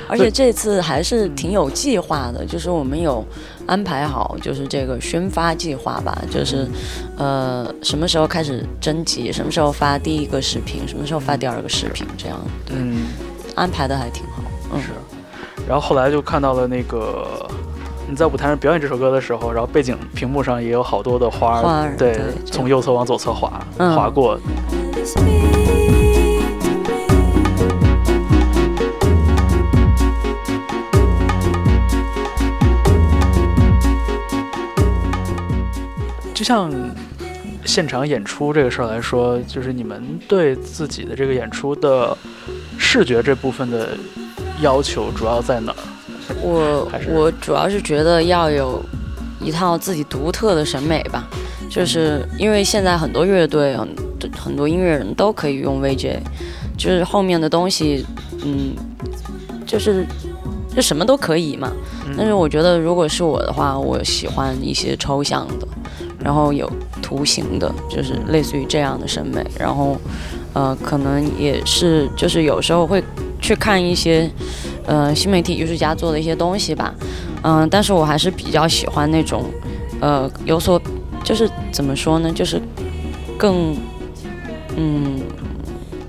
而且这次还是挺有计划的，就是我们有安排好，就是这个宣发计划吧，就是呃什么时候开始征集，什么时候发第一个视频，什么时候发第二个视频，这样对，安排的还挺好。嗯，是。然后后来就看到了那个你在舞台上表演这首歌的时候，然后背景屏幕上也有好多的花儿，对，从右侧往左侧滑滑过。就像现场演出这个事儿来说，就是你们对自己的这个演出的视觉这部分的要求主要在哪儿？我我主要是觉得要有一套自己独特的审美吧，就是因为现在很多乐队很很多音乐人都可以用 VJ，就是后面的东西，嗯，就是就什么都可以嘛。但是我觉得如果是我的话，我喜欢一些抽象的，然后有图形的，就是类似于这样的审美。然后呃，可能也是就是有时候会去看一些。呃，新媒体艺术家做的一些东西吧，嗯，但是我还是比较喜欢那种，呃，有所，就是怎么说呢，就是更，嗯，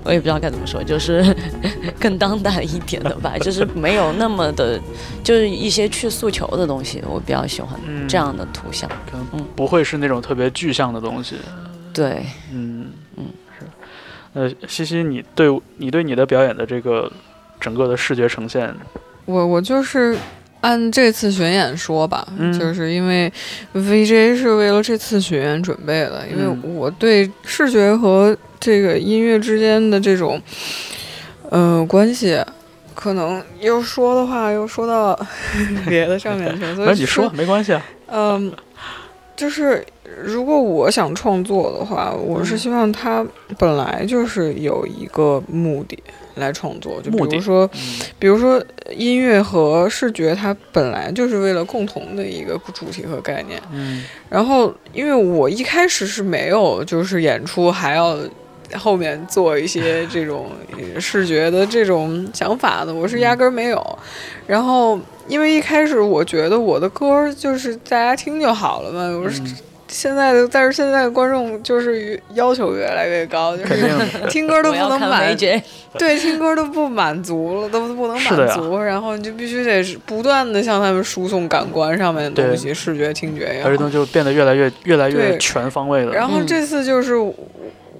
我也不知道该怎么说，就是 更当代一点的吧，就是没有那么的，就是一些去诉求的东西，我比较喜欢这样的图像，可能不会是那种特别具象的东西，对，嗯嗯。是，呃，西西，你对你对你的表演的这个。整个的视觉呈现，我我就是按这次巡演说吧，就是因为 VJ 是为了这次巡演准备的，因为我对视觉和这个音乐之间的这种嗯关系，可能又说的话又说到 别的上面去，所以你说没关系啊，嗯，就是如果我想创作的话，我是希望它本来就是有一个目的。来创作，就比如说，比如说音乐和视觉，它本来就是为了共同的一个主题和概念。嗯，然后因为我一开始是没有，就是演出还要后面做一些 这种视觉的这种想法的，我是压根儿没有。然后因为一开始我觉得我的歌就是大家听就好了嘛，我是。现在的，但是现在的观众就是要求越来越高，就是听歌都不能满，对，听歌都不满足了，都不能满足，然后你就必须得不断的向他们输送感官上面的东西，视觉、听觉，而且东西就变得越来越、越来越全方位了。然后这次就是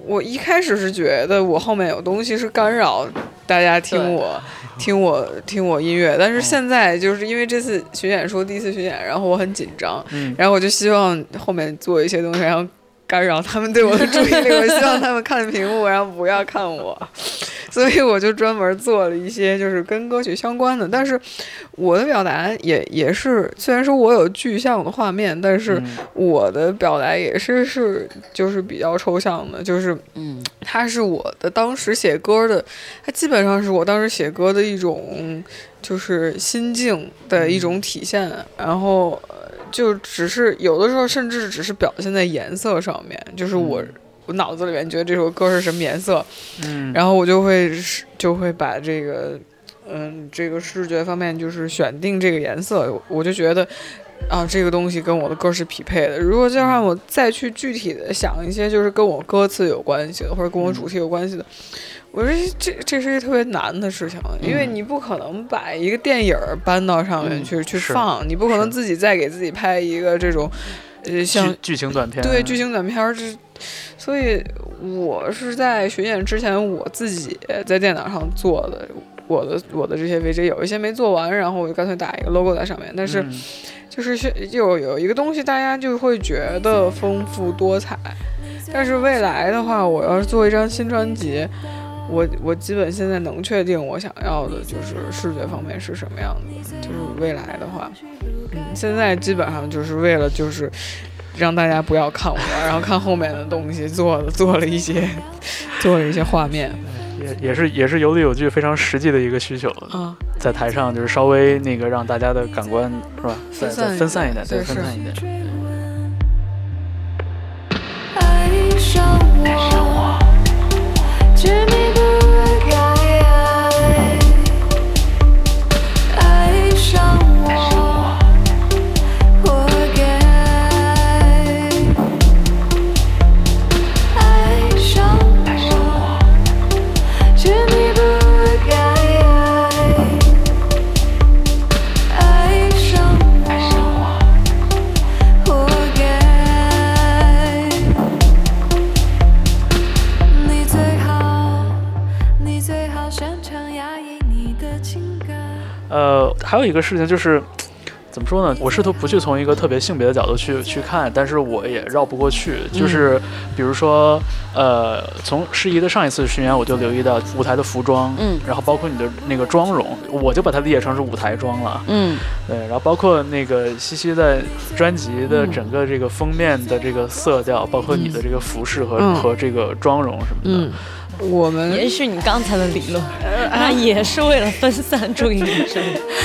我一开始是觉得我后面有东西是干扰大家听我。听我听我音乐，但是现在就是因为这次巡演说第一次巡演，然后我很紧张，然后我就希望后面做一些东西，然后。干扰他们对我的注意力，我希望他们看屏幕，然后不要看我，所以我就专门做了一些就是跟歌曲相关的。但是我的表达也也是，虽然说我有具象的画面，但是我的表达也是是就是比较抽象的，就是嗯，它是我的当时写歌的，它基本上是我当时写歌的一种就是心境的一种体现，然后。就只是有的时候，甚至只是表现在颜色上面，就是我我脑子里面觉得这首歌是什么颜色，嗯，然后我就会就会把这个嗯这个视觉方面就是选定这个颜色，我就觉得啊这个东西跟我的歌是匹配的。如果就让我再去具体的想一些就是跟我歌词有关系的或者跟我主题有关系的。我说这这是一个特别难的事情，因为你不可能把一个电影搬到上面去去放，你不可能自己再给自己拍一个这种，呃，像剧情短片，对剧情短片这，所以我是在巡演之前我自己在电脑上做的，我的我的这些 VJ 有一些没做完，然后我就干脆打一个 logo 在上面，但是就是有有一个东西大家就会觉得丰富多彩，但是未来的话，我要是做一张新专辑。我我基本现在能确定我想要的就是视觉方面是什么样子，就是未来的话，嗯，现在基本上就是为了就是让大家不要看我，然后看后面的东西做的做了一些做了一些画面，也也是也是有理有据，非常实际的一个需求啊，在台上就是稍微那个让大家的感官是吧，再再分散一点，对分散一点。爱上我。有一个事情就是，怎么说呢？我试图不去从一个特别性别的角度去去看，但是我也绕不过去。就是比如说，呃，从诗怡的上一次巡演，我就留意到舞台的服装，嗯，然后包括你的那个妆容，我就把它理解成是舞台妆了，嗯，对，然后包括那个西西的专辑的整个这个封面的这个色调，包括你的这个服饰和和这个妆容什么的。我们延续你刚才的理论，那也是为了分散注意力。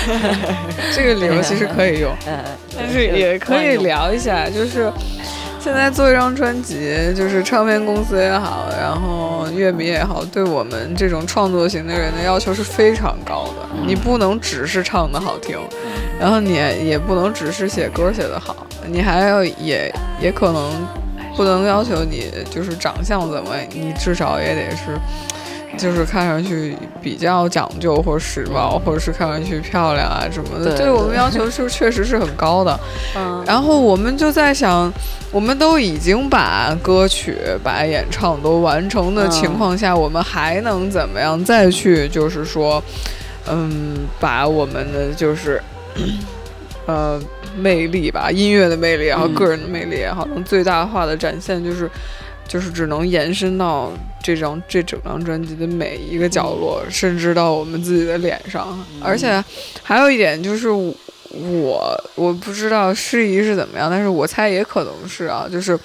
这个理论其实可以用，但是也可以聊一下，就是现在做一张专辑，就是唱片公司也好，然后乐迷也好，对我们这种创作型的人的要求是非常高的。你不能只是唱的好听，然后你也不能只是写歌写得好，你还要也也可能。不能要求你就是长相怎么，你至少也得是，就是看上去比较讲究或时髦，或者是看上去漂亮啊什么的。对我们要 求是确实是很高的。嗯。然后我们就在想，我们都已经把歌曲、把演唱都完成的情况下，我们还能怎么样再去就是说，嗯，把我们的就是，呃。魅力吧，音乐的魅力，然后个人的魅力也好，能最大化的展现，就是，就是只能延伸到这张这整张专辑的每一个角落，甚至到我们自己的脸上。而且还有一点就是，我我不知道诗怡是怎么样，但是我猜也可能是啊，就是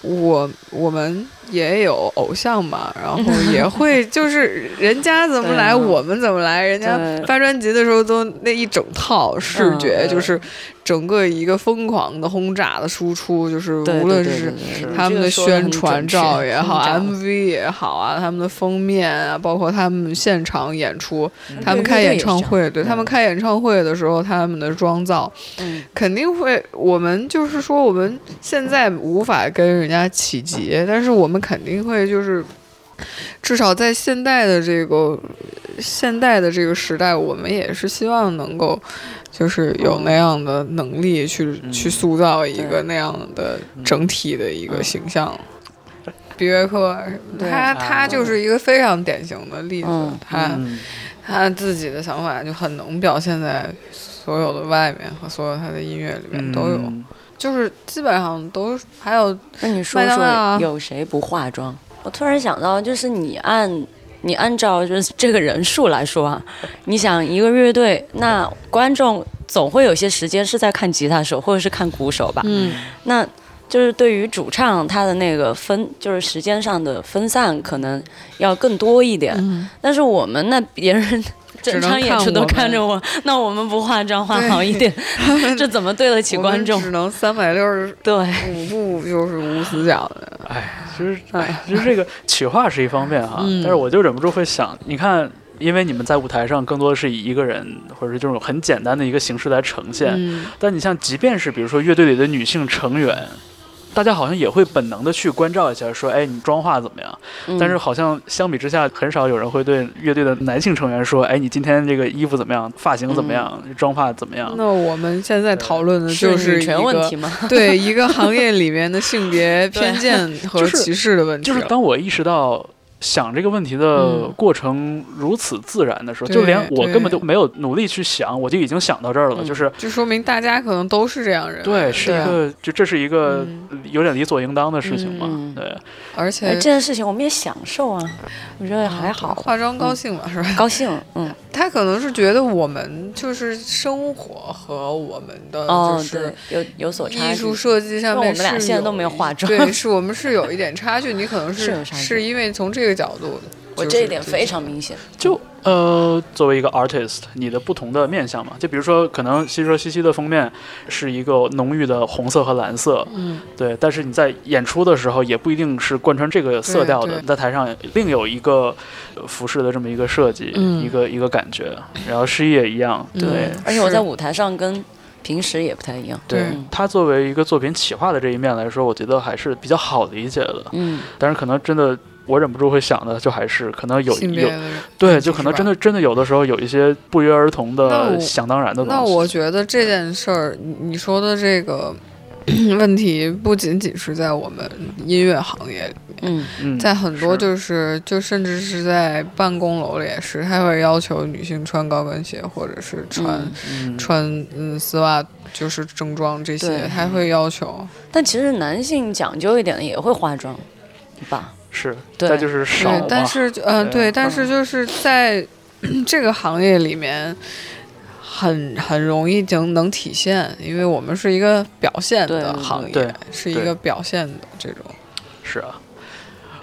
我我们。也有偶像嘛，然后也会就是人家怎么来我们怎么来，人家发专辑的时候都那一整套视觉，就是整个一个疯狂的轰炸的输出，就是无论是他们的宣传照也好，MV 也好啊，他们的封面啊，包括他们现场演出，他们开演唱会，对他们开演唱会的时候，他们的妆造，肯定会，我们就是说我们现在无法跟人家企及，但是我们。肯定会就是，至少在现代的这个现代的这个时代，我们也是希望能够，就是有那样的能力去去塑造一个那样的整体的一个形象。比约克，他他就是一个非常典型的例子，他他自己的想法就很能表现在所有的外面和所有他的音乐里面都有。就是基本上都还有，那你说说有谁不化妆？我突然想到，就是你按你按照就是这个人数来说啊，你想一个乐队，那观众总会有些时间是在看吉他手或者是看鼓手吧？嗯，那就是对于主唱他的那个分，就是时间上的分散可能要更多一点。嗯，但是我们那别人。整场演出都看着我，那我们不化妆化好一点，这怎么对得起观众？只能三百六十对五步就是无死角的。哎，其实哎，其实这个企划是一方面哈，但是我就忍不住会想，你看，因为你们在舞台上更多的是以一个人或者是这种很简单的一个形式来呈现，但你像即便是比如说乐队里的女性成员。大家好像也会本能的去关照一下，说，哎，你妆化怎么样？但是好像相比之下，很少有人会对乐队的男性成员说，哎，你今天这个衣服怎么样？发型怎么样？妆化怎么样？那我们现在讨论的就是全问题吗？对一个行业里面的性别偏见和歧视的问题。就是当我意识到。想这个问题的过程如此自然的时候，就连我根本就没有努力去想，我就已经想到这儿了。就是，就说明大家可能都是这样人。对，是一个，就这是一个有点理所应当的事情嘛。对，而且这件事情我们也享受啊，我觉得还好。化妆高兴嘛，是吧？高兴，嗯。他可能是觉得我们就是生活和我们的就是有有所差距。艺术设计上面，我们俩现在都没有化妆。对，是我们是有一点差距。你可能是 是因为从这个角度。我这一点非常明显。就呃，作为一个 artist，你的不同的面相嘛，就比如说，可能西说西西的封面是一个浓郁的红色和蓝色，嗯，对。但是你在演出的时候，也不一定是贯穿这个色调的，在台上另有一个服饰的这么一个设计，一个一个感觉。然后诗意也一样，对。而且我在舞台上跟平时也不太一样。对他作为一个作品企划的这一面来说，我觉得还是比较好理解的。嗯，但是可能真的。我忍不住会想的，就还是可能有有对，就可能真的真的有的时候有一些不约而同的想当然的东西。那我觉得这件事儿，你说的这个 问题，不仅仅是在我们音乐行业里面，嗯，在很多就是就甚至是在办公楼里也是，他会要求女性穿高跟鞋或者是穿穿嗯丝袜，就是正装这些，他会要求。但其实男性讲究一点的也会化妆，吧？是，再就是少但是嗯，对，但是就是在 这个行业里面。很很容易就能体现，因为我们是一个表现的行业，是一个表现的这种。是啊，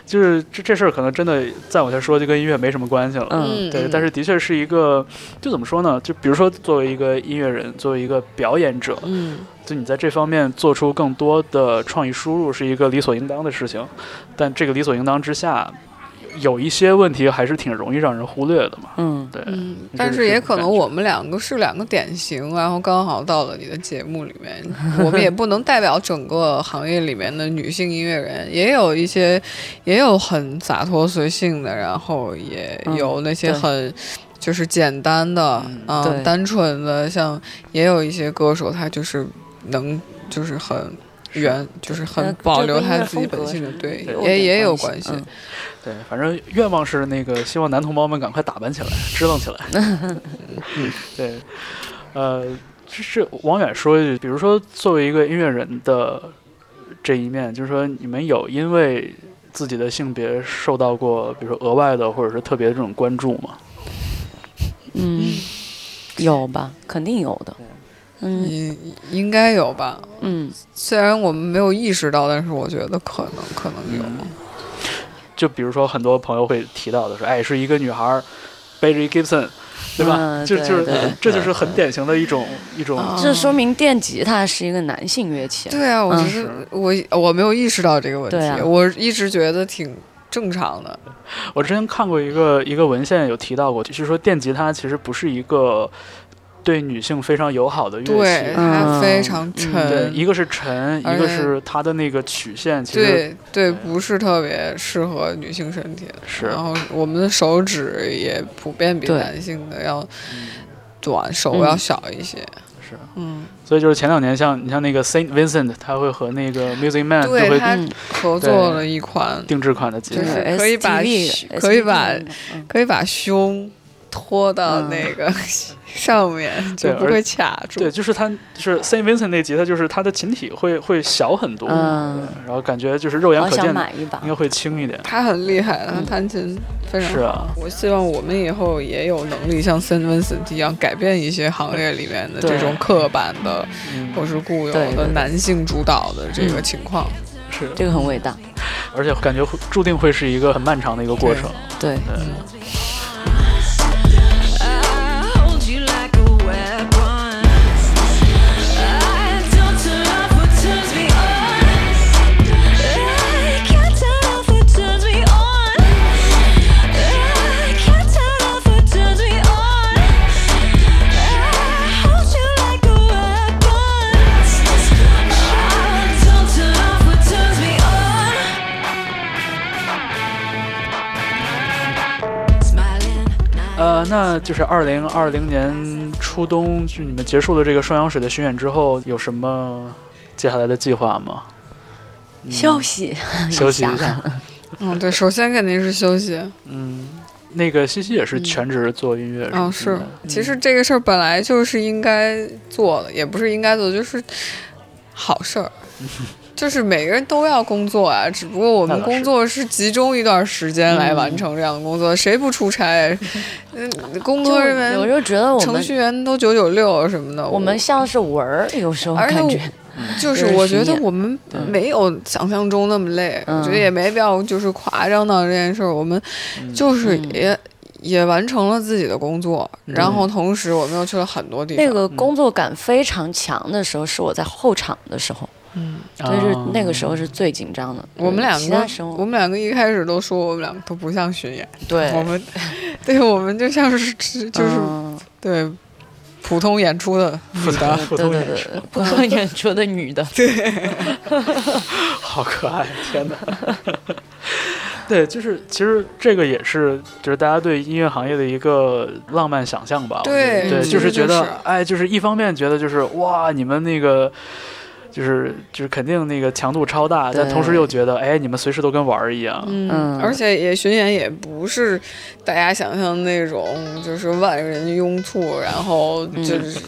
就是这这事儿可能真的再往下说就跟音乐没什么关系了。嗯，对，但是的确是一个，就怎么说呢？就比如说作为一个音乐人，作为一个表演者，嗯，就你在这方面做出更多的创意输入是一个理所应当的事情，但这个理所应当之下。有一些问题还是挺容易让人忽略的嘛。嗯，对。嗯，但是也可能我们两个是两个典型，然后刚好到了你的节目里面，我们也不能代表整个行业里面的女性音乐人，也有一些，也有很洒脱随性的，然后也有那些很就是简单的啊，单纯的，像也有一些歌手，他就是能就是很原，就是很保留他自己本性的，对，也也有关系。对，反正愿望是那个，希望男同胞们赶快打扮起来，支棱起来。对，呃，就是王远说一句，比如说作为一个音乐人的这一面，就是说你们有因为自己的性别受到过，比如说额外的或者是特别的这种关注吗？嗯，有吧，肯定有的。嗯，应应该有吧。嗯，虽然我们没有意识到，但是我觉得可能可能有。就比如说，很多朋友会提到的说，哎，是一个女孩背着一 Gibson，对吧？就就是这就是很典型的一种一种。这说明电吉他是一个男性乐器。对啊，我觉得我我没有意识到这个问题，我一直觉得挺正常的。我之前看过一个一个文献，有提到过，就是说电吉他其实不是一个。对女性非常友好的乐器，对它非常沉。对，一个是沉，一个是它的那个曲线，其实对对不是特别适合女性身体。是，然后我们的手指也普遍比男性的要短，手要小一些。是，嗯，所以就是前两年，像你像那个 Saint Vincent，他会和那个 Music Man 对他合作了一款定制款的吉他，可以把可以把可以把胸拖到那个。上面就不会卡住。对，就是他，就是 Saint Vincent 那吉他，就是他的琴体会会小很多，嗯，然后感觉就是肉眼可见，应该会轻一点。他很厉害，他弹琴非常。是啊，我希望我们以后也有能力像 Saint Vincent 一样，改变一些行业里面的这种刻板的或是固有的男性主导的这个情况。是，这个很伟大，而且感觉注定会是一个很漫长的一个过程。对。那就是二零二零年初冬，就你们结束了这个双氧水的巡演之后，有什么接下来的计划吗？休息，休息一下。嗯，对，首先肯定是休息。嗯，那个西西也是全职做音乐。哦，是。其实这个事儿本来就是应该做的，也不是应该做，就是好事儿。就是每个人都要工作啊，只不过我们工作是集中一段时间来完成这样的工作，谁不出差？嗯，工作人员我就觉得我们程序员都九九六什么的，我们像是文儿，有时候感觉。就是我觉得我们没有想象中那么累，我觉得也没必要就是夸张到这件事儿，我们就是也也完成了自己的工作，然后同时我们又去了很多地方。那个工作感非常强的时候，是我在后场的时候。嗯，就是那个时候是最紧张的。我们两个，我们两个一开始都说我们两个都不像巡演，对。我们，对我们就像是就是对普通演出的女的，对对对，普通演出的女的，对，好可爱，天哪！对，就是其实这个也是，就是大家对音乐行业的一个浪漫想象吧。对对，就是觉得，哎，就是一方面觉得就是哇，你们那个。就是就是肯定那个强度超大，但同时又觉得哎，你们随时都跟玩儿一样。嗯，而且也巡演也不是大家想象那种，就是万人拥簇，然后就是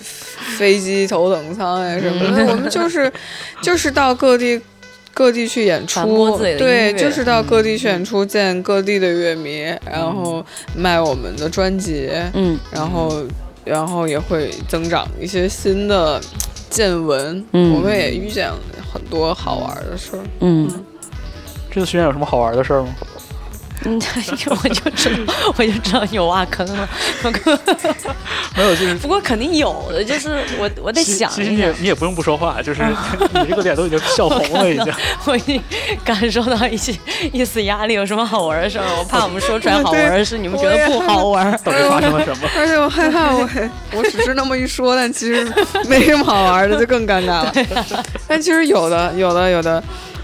飞机头等舱呀什么的。我们就是 就是到各地各地去演出，对，就是到各地去演出，见各地的乐迷，然后卖我们的专辑，嗯，然后然后也会增长一些新的。见闻，我们也遇见了很多好玩的事儿。嗯，这次巡演有什么好玩的事儿吗？嗯，我就知道，我就知道有挖坑了。没有，就是。不过肯定有的，就是我我得想。其实你也你也不用不说话，就是 你这个脸都已经笑红了，已经。我已经感受到一些一丝压力。有什么好玩的事儿？我怕我们说出来好玩的事，你们觉得不好玩。到底发生了什么？而且我害怕，我我只是那么一说，但其实没什么好玩的，就更尴尬了。但其实有的，有的，有的。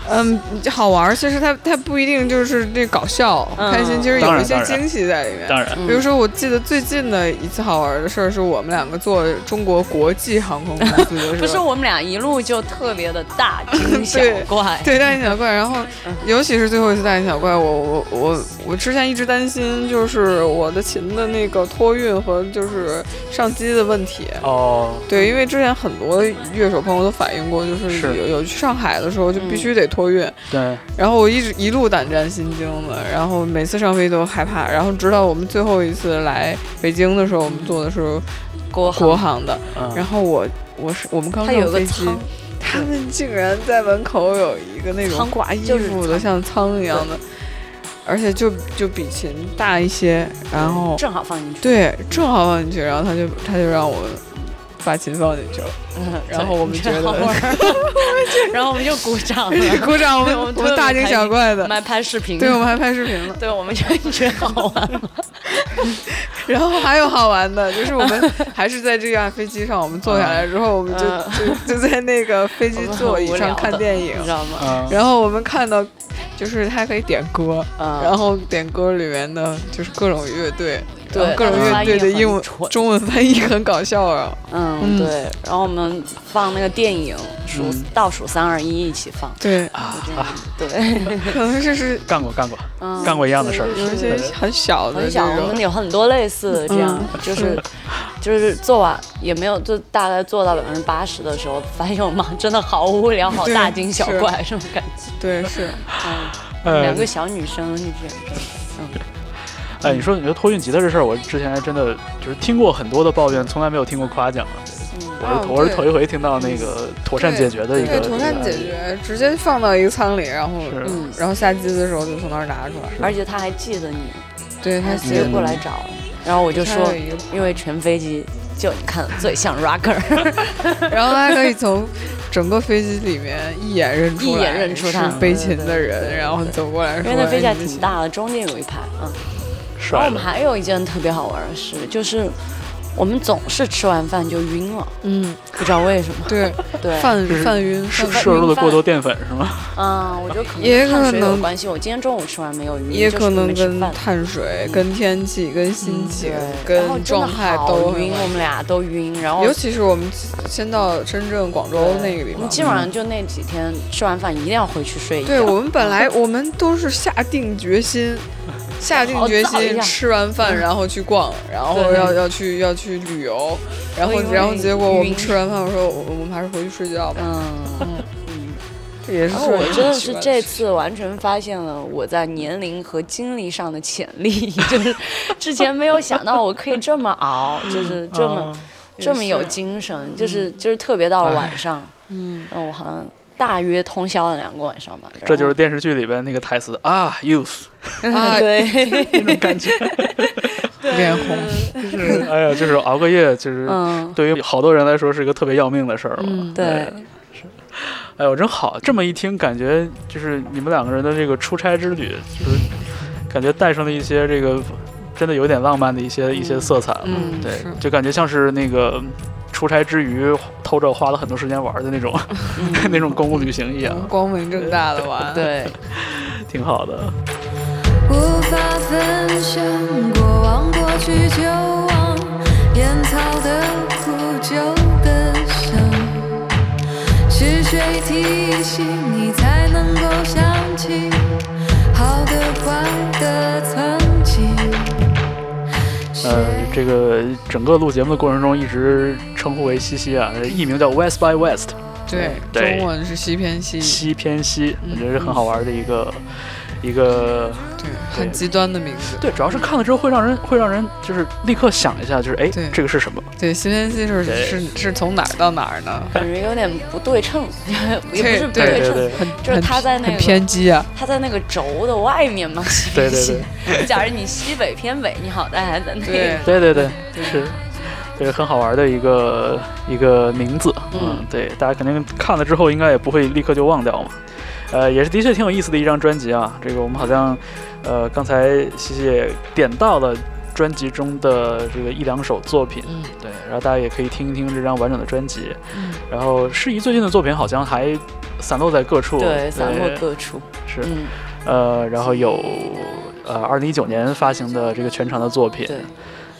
嗯，好玩儿。其实它它不一定就是那搞笑开心，其实有一些惊喜在里面。当然，比如说我记得最近的一次好玩的事儿，是我们两个坐中国国际航空公司的时候。不是我们俩一路就特别的大惊小 怪，对大惊小怪。然后尤其是最后一次大惊小怪，我我我我之前一直担心就是我的琴的那个托运和就是上机的问题。哦，对，因为之前很多乐手朋友都反映过，就是有有去上海的时候就必须得托。托运对，然后我一直一路胆战心惊的，然后每次上飞机都害怕，然后直到我们最后一次来北京的时候，我们坐的是国航国航的，然后我我是我们刚上飞机，他们竟然在门口有一个那种挂衣服的像仓一样的，而且就就比琴大一些，然后正好放进去，对，正好放进去，然后他就他就让我。把琴放进去了，然后我们觉得，然后我们就鼓掌，鼓掌，我们我们大惊小怪的，我们还拍视频，对，我们还拍视频了，对，我们就觉得好玩了。然后还有好玩的，就是我们还是在这架飞机上，我们坐下来之后，我们就就就在那个飞机座椅上看电影，你知道吗？然后我们看到，就是它可以点歌，然后点歌里面的就是各种乐队。对，各种乐队的英文、中文翻译很搞笑啊。嗯，对。然后我们放那个电影，数倒数三二一，一起放。对啊，对。可能是是干过干过，干过一样的事儿。有一些很小的，很小。我们有很多类似的这样，就是就是做完也没有，就大概做到百分之八十的时候，发现我们真的好无聊，好大惊小怪，这种感觉。对，是。嗯，两个小女生就这样，嗯。哎，你说你说托运吉他这事儿，我之前还真的就是听过很多的抱怨，从来没有听过夸奖啊。我是我是头一回听到那个妥善解决的一个。妥善解决，直接放到一个舱里，然后嗯，然后下机的时候就从那儿拿出来，而且他还记得你，对他直接过来找，然后我就说，因为全飞机就你看最像 rocker，然后他可以从整个飞机里面一眼认出一眼认出他背琴的人，然后走过来，因为那飞机还挺大的，中间有一排，嗯。然后我们还有一件特别好玩的事，就是我们总是吃完饭就晕了，嗯，不知道为什么。对 对，饭饭晕，摄入了过多淀粉是吗？嗯，我觉得可能也可能有关系。我今天中午吃完没有晕，也可能跟碳水、跟天气、跟心情、跟状态都晕。我们俩都晕，然后尤其是我们先到深圳、广州那个地方，基本上就那几天吃完饭一定要回去睡一觉。对我们本来我们都是下定决心。下定决心吃完饭，然后去逛，然后要要去要去旅游，然后然后结果我们吃完饭，我说我我们还是回去睡觉吧。嗯。嗯嗯，这也是。我真的是这次完全发现了我在年龄和精力上的潜力，就是 之前没有想到我可以这么熬，就是这么这么有精神，就是就是特别到了晚上，嗯，我好像。大约通宵了两个晚上吧，这就是电视剧里边那个台词啊，youth，啊，对，那种感觉，脸红，就是哎呀，就是熬个夜，就是对于好多人来说是一个特别要命的事儿嘛，对，是，哎呦，真好，这么一听，感觉就是你们两个人的这个出差之旅，就是感觉带上了一些这个真的有点浪漫的一些一些色彩，嗯，对，就感觉像是那个。出差之余偷着花了很多时间玩的那种，那种公务旅行一样，光明正大的玩，对，挺好的。无法分享过往过去就忘，烟草的苦酒的香，是谁？提醒，你才能够想起好的坏的曾经。呃，这个整个录节目的过程中，一直称呼为西西啊，艺名叫 West by West，对，中文是西偏西，西偏西，我觉得是很好玩的一个。一个对很极端的名字，对，主要是看了之后会让人会让人就是立刻想一下，就是哎，这个是什么？对，新天西是是是从哪儿到哪儿呢？感觉有点不对称，也不是不对称，很就是它在那个偏激啊，它在那个轴的外面嘛，西对对对。假如你西北偏北，你好歹还在那。对对对对，是，这是很好玩的一个一个名字，嗯，对，大家肯定看了之后应该也不会立刻就忘掉嘛。呃，也是的确挺有意思的一张专辑啊。这个我们好像，呃，刚才西西也点到了专辑中的这个一两首作品，嗯，对，然后大家也可以听一听这张完整的专辑。嗯，然后适宜最近的作品好像还散落在各处，对，散落各处是，呃，然后有呃，二零一九年发行的这个全长的作品。对。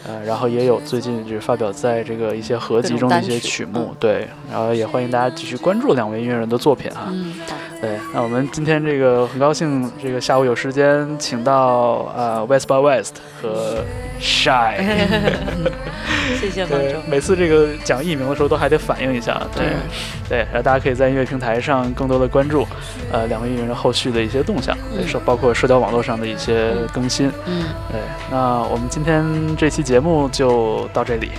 呃，然后也有最近就是发表在这个一些合集中的一些曲目，对，然后也欢迎大家继续关注两位音乐人的作品哈。嗯，对，那我们今天这个很高兴，这个下午有时间请到呃 West by West 和 Shy，谢谢观众。每次这个讲艺名的时候都还得反映一下，对，对，然后大家可以在音乐平台上更多的关注，呃，两位音乐人后续的一些动向，是包括社交网络上的一些更新。嗯，对，那我们今天这期。节目就到这里，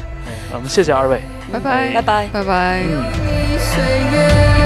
我们谢谢二位，拜拜，拜拜，拜拜。嗯。